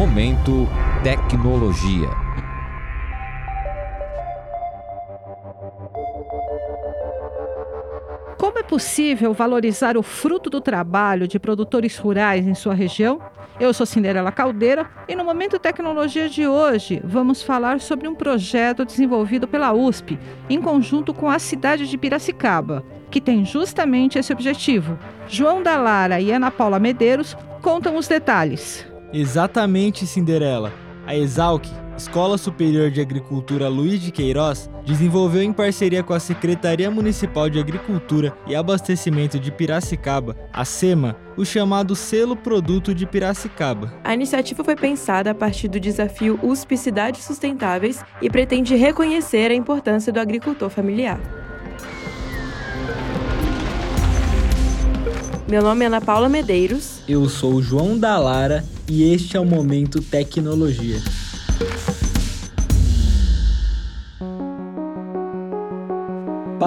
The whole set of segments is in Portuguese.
Momento Tecnologia. Como é possível valorizar o fruto do trabalho de produtores rurais em sua região? Eu sou Cinderela Caldeira e no Momento Tecnologia de hoje vamos falar sobre um projeto desenvolvido pela USP em conjunto com a cidade de Piracicaba, que tem justamente esse objetivo. João da Lara e Ana Paula Medeiros contam os detalhes. Exatamente, Cinderela. A Exalc, Escola Superior de Agricultura Luiz de Queiroz, desenvolveu em parceria com a Secretaria Municipal de Agricultura e Abastecimento de Piracicaba, a SEMA, o chamado Selo Produto de Piracicaba. A iniciativa foi pensada a partir do desafio USP Cidades Sustentáveis e pretende reconhecer a importância do agricultor familiar. Meu nome é Ana Paula Medeiros. Eu sou o João da Lara e este é o Momento Tecnologia.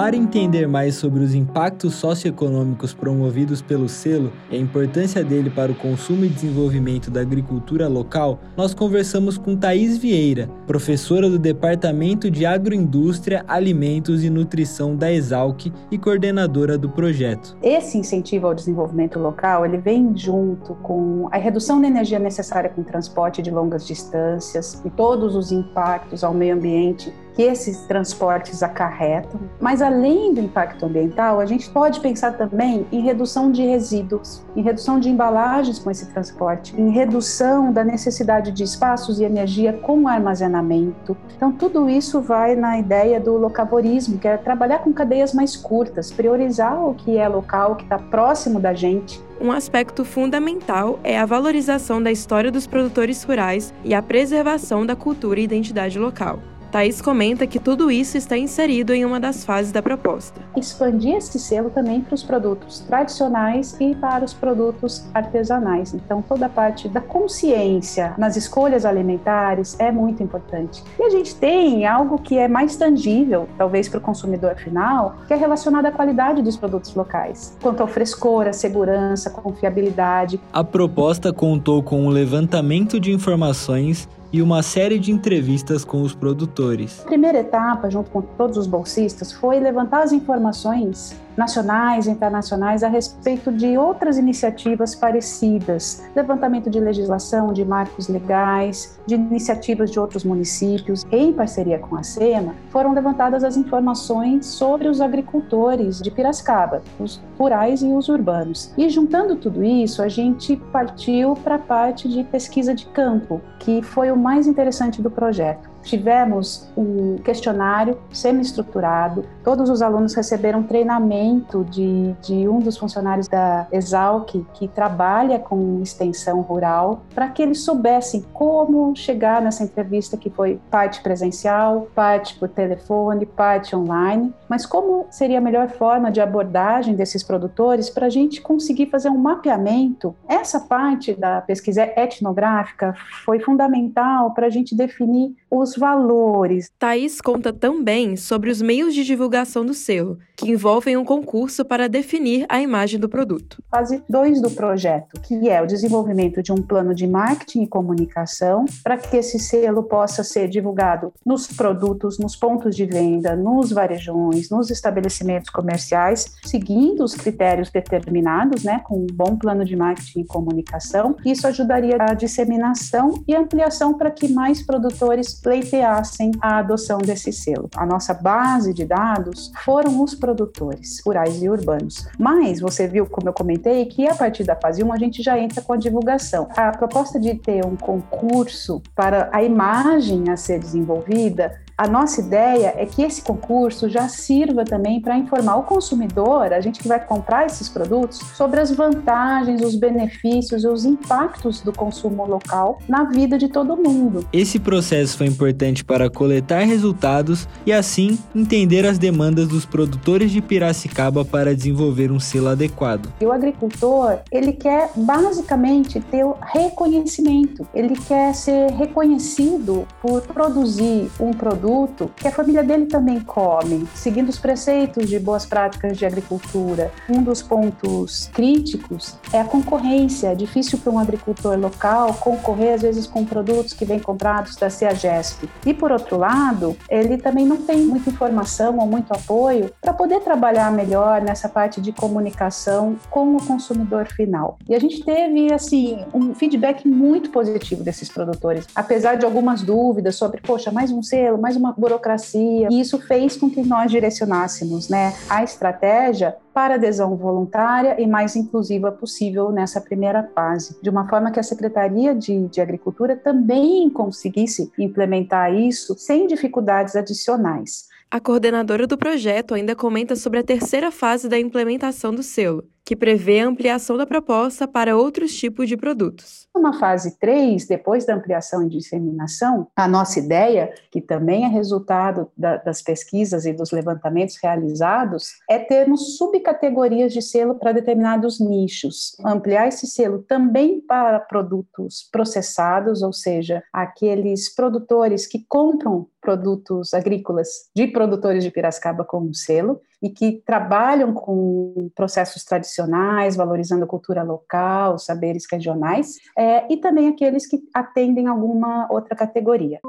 Para entender mais sobre os impactos socioeconômicos promovidos pelo selo e a importância dele para o consumo e desenvolvimento da agricultura local, nós conversamos com Thaís Vieira, professora do Departamento de Agroindústria, Alimentos e Nutrição da Exalc e coordenadora do projeto. Esse incentivo ao desenvolvimento local, ele vem junto com a redução da energia necessária com transporte de longas distâncias e todos os impactos ao meio ambiente que esses transportes acarretam. Mas além do impacto ambiental, a gente pode pensar também em redução de resíduos, em redução de embalagens com esse transporte, em redução da necessidade de espaços e energia com armazenamento. Então, tudo isso vai na ideia do locavorismo, que é trabalhar com cadeias mais curtas, priorizar o que é local, o que está próximo da gente um aspecto fundamental é a valorização da história dos produtores rurais e a preservação da cultura e identidade local. Thaís comenta que tudo isso está inserido em uma das fases da proposta. Expandir esse selo também para os produtos tradicionais e para os produtos artesanais. Então, toda a parte da consciência nas escolhas alimentares é muito importante. E a gente tem algo que é mais tangível, talvez para o consumidor final, que é relacionado à qualidade dos produtos locais, quanto ao frescor, a segurança, a confiabilidade. A proposta contou com um levantamento de informações e uma série de entrevistas com os produtores. A primeira etapa, junto com todos os bolsistas, foi levantar as informações nacionais e internacionais a respeito de outras iniciativas parecidas, levantamento de legislação, de marcos legais, de iniciativas de outros municípios. Em parceria com a SEMA, foram levantadas as informações sobre os agricultores de Piracicaba, os rurais e os urbanos. E juntando tudo isso, a gente partiu para a parte de pesquisa de campo, que foi o mais interessante do projeto. Tivemos um questionário semi-estruturado, todos os alunos receberam treinamento de, de um dos funcionários da Exalc, que trabalha com extensão rural, para que eles soubessem como chegar nessa entrevista que foi parte presencial, parte por telefone, parte online, mas como seria a melhor forma de abordagem desses produtores para a gente conseguir fazer um mapeamento. Essa parte da pesquisa etnográfica foi fundamental para a gente definir os valores. Thaís conta também sobre os meios de divulgação do selo, que envolvem um concurso para definir a imagem do produto. Fase 2 do projeto, que é o desenvolvimento de um plano de marketing e comunicação para que esse selo possa ser divulgado nos produtos, nos pontos de venda, nos varejões, nos estabelecimentos comerciais, seguindo os critérios determinados, né, com um bom plano de marketing e comunicação. Isso ajudaria a disseminação e ampliação para que mais produtores pleiteassem a adoção desse selo. A nossa base de dados foram os produtores rurais e urbanos. Mas você viu, como eu comentei, que a partir da fase 1 a gente já entra com a divulgação. A proposta de ter um concurso para a imagem a ser desenvolvida a nossa ideia é que esse concurso já sirva também para informar o consumidor, a gente que vai comprar esses produtos, sobre as vantagens, os benefícios e os impactos do consumo local na vida de todo mundo. Esse processo foi importante para coletar resultados e assim entender as demandas dos produtores de Piracicaba para desenvolver um selo adequado. E o agricultor, ele quer basicamente ter o reconhecimento, ele quer ser reconhecido por produzir um produto produto que a família dele também come, seguindo os preceitos de boas práticas de agricultura. Um dos pontos críticos é a concorrência. É difícil para um agricultor local concorrer, às vezes, com produtos que vêm comprados da CEAGESP. E, por outro lado, ele também não tem muita informação ou muito apoio para poder trabalhar melhor nessa parte de comunicação com o consumidor final. E a gente teve, assim, um feedback muito positivo desses produtores, apesar de algumas dúvidas sobre, poxa, mais um selo, mais uma burocracia. E isso fez com que nós direcionássemos né, a estratégia para adesão voluntária e mais inclusiva possível nessa primeira fase, de uma forma que a Secretaria de, de Agricultura também conseguisse implementar isso sem dificuldades adicionais. A coordenadora do projeto ainda comenta sobre a terceira fase da implementação do selo, que prevê a ampliação da proposta para outros tipos de produtos. Uma fase 3, depois da ampliação e disseminação, a nossa ideia, que também é resultado da, das pesquisas e dos levantamentos realizados, é termos subcategorias de selo para determinados nichos. Ampliar esse selo também para produtos processados, ou seja, aqueles produtores que compram produtos agrícolas de produtores de Piracicaba com um selo e que trabalham com processos tradicionais, valorizando a cultura local, saberes regionais, é, e também aqueles que atendem alguma outra categoria.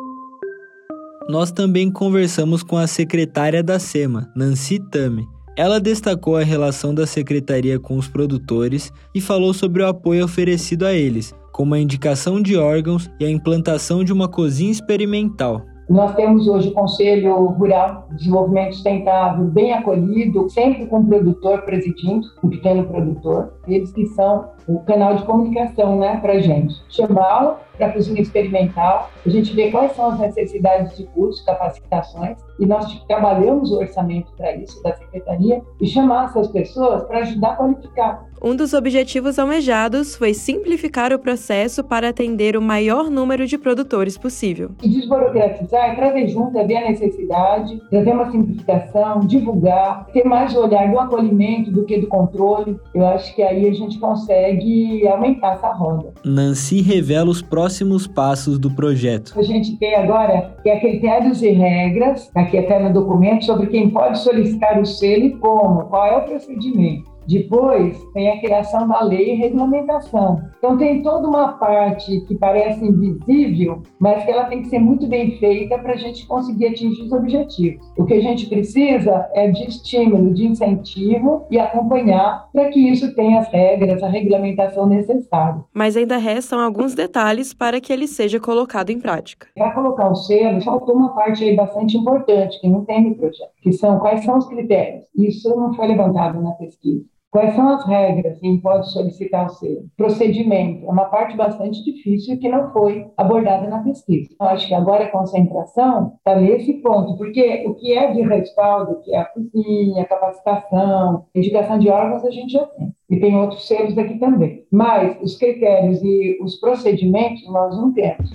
Nós também conversamos com a secretária da SEMA, Nancy Tame. Ela destacou a relação da secretaria com os produtores e falou sobre o apoio oferecido a eles, como a indicação de órgãos e a implantação de uma cozinha experimental. Nós temos hoje o Conselho Rural de Desenvolvimento Sustentável bem acolhido, sempre com o produtor presidindo, um pequeno produtor. Eles que são o canal de comunicação né, para a gente. Chamá-lo para a cozinha experimental, a gente vê quais são as necessidades de curso, capacitações, e nós trabalhamos o orçamento para isso da Secretaria e chamar essas pessoas para ajudar a qualificar. Um dos objetivos almejados foi simplificar o processo para atender o maior número de produtores possível. E desburocratizar é trazer junto, é ver a necessidade, trazer uma simplificação, divulgar, ter mais o olhar do acolhimento do que do controle. Eu acho que aí a gente consegue aumentar essa roda. Nancy revela os próximos passos do projeto. A gente tem agora é critérios e regras, aqui até no documento, sobre quem pode solicitar o selo e como, qual é o procedimento. Depois tem a criação da lei e regulamentação. Então tem toda uma parte que parece invisível, mas que ela tem que ser muito bem feita para a gente conseguir atingir os objetivos. O que a gente precisa é de estímulo, de incentivo e acompanhar para que isso tenha as regras, a regulamentação necessária. Mas ainda restam alguns detalhes para que ele seja colocado em prática. Para colocar o selo, faltou uma parte aí bastante importante que não tem no projeto, que são quais são os critérios. Isso não foi levantado na pesquisa. Quais são as regras quem pode solicitar o selo? Procedimento é uma parte bastante difícil que não foi abordada na pesquisa. Eu acho que agora a concentração está nesse ponto, porque o que é de respaldo, que é a cozinha, capacitação, indicação de órgãos, a gente já tem. E tem outros selos aqui também. Mas os critérios e os procedimentos nós não temos.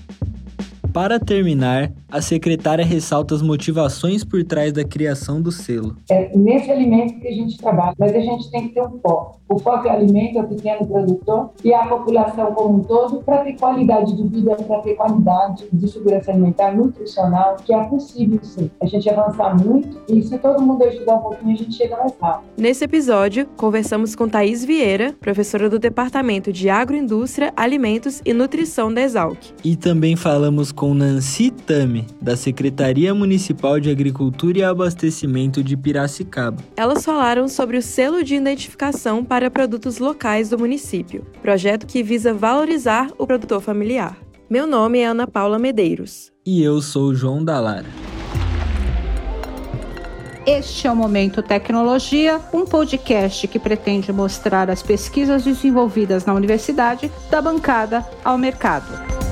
Para terminar, a secretária ressalta as motivações por trás da criação do selo. É nesse alimento que a gente trabalha, mas a gente tem que ter um foco. O foco é alimento ao pequeno produtor e a população como um todo para ter qualidade de vida, para ter qualidade de segurança alimentar, nutricional, que é possível sim. A gente avançar muito e se todo mundo ajudar um pouquinho, a gente chega mais rápido. Nesse episódio, conversamos com Thaís Vieira, professora do Departamento de Agroindústria, Alimentos e Nutrição da Exalc. E também falamos com Nancy Tame, da Secretaria Municipal de Agricultura e Abastecimento de Piracicaba. Elas falaram sobre o selo de identificação para produtos locais do município, projeto que visa valorizar o produtor familiar. Meu nome é Ana Paula Medeiros. E eu sou João Dalara. Este é o Momento Tecnologia, um podcast que pretende mostrar as pesquisas desenvolvidas na universidade da bancada ao mercado.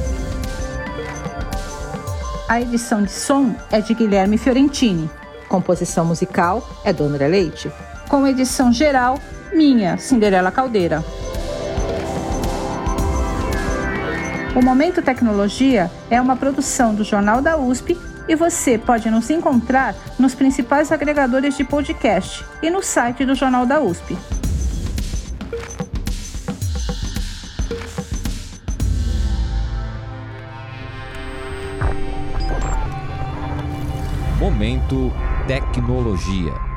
A edição de som é de Guilherme Fiorentini. Composição musical é do André Leite. Com edição geral, minha, Cinderela Caldeira. O Momento Tecnologia é uma produção do Jornal da USP e você pode nos encontrar nos principais agregadores de podcast e no site do Jornal da USP. Momento Tecnologia.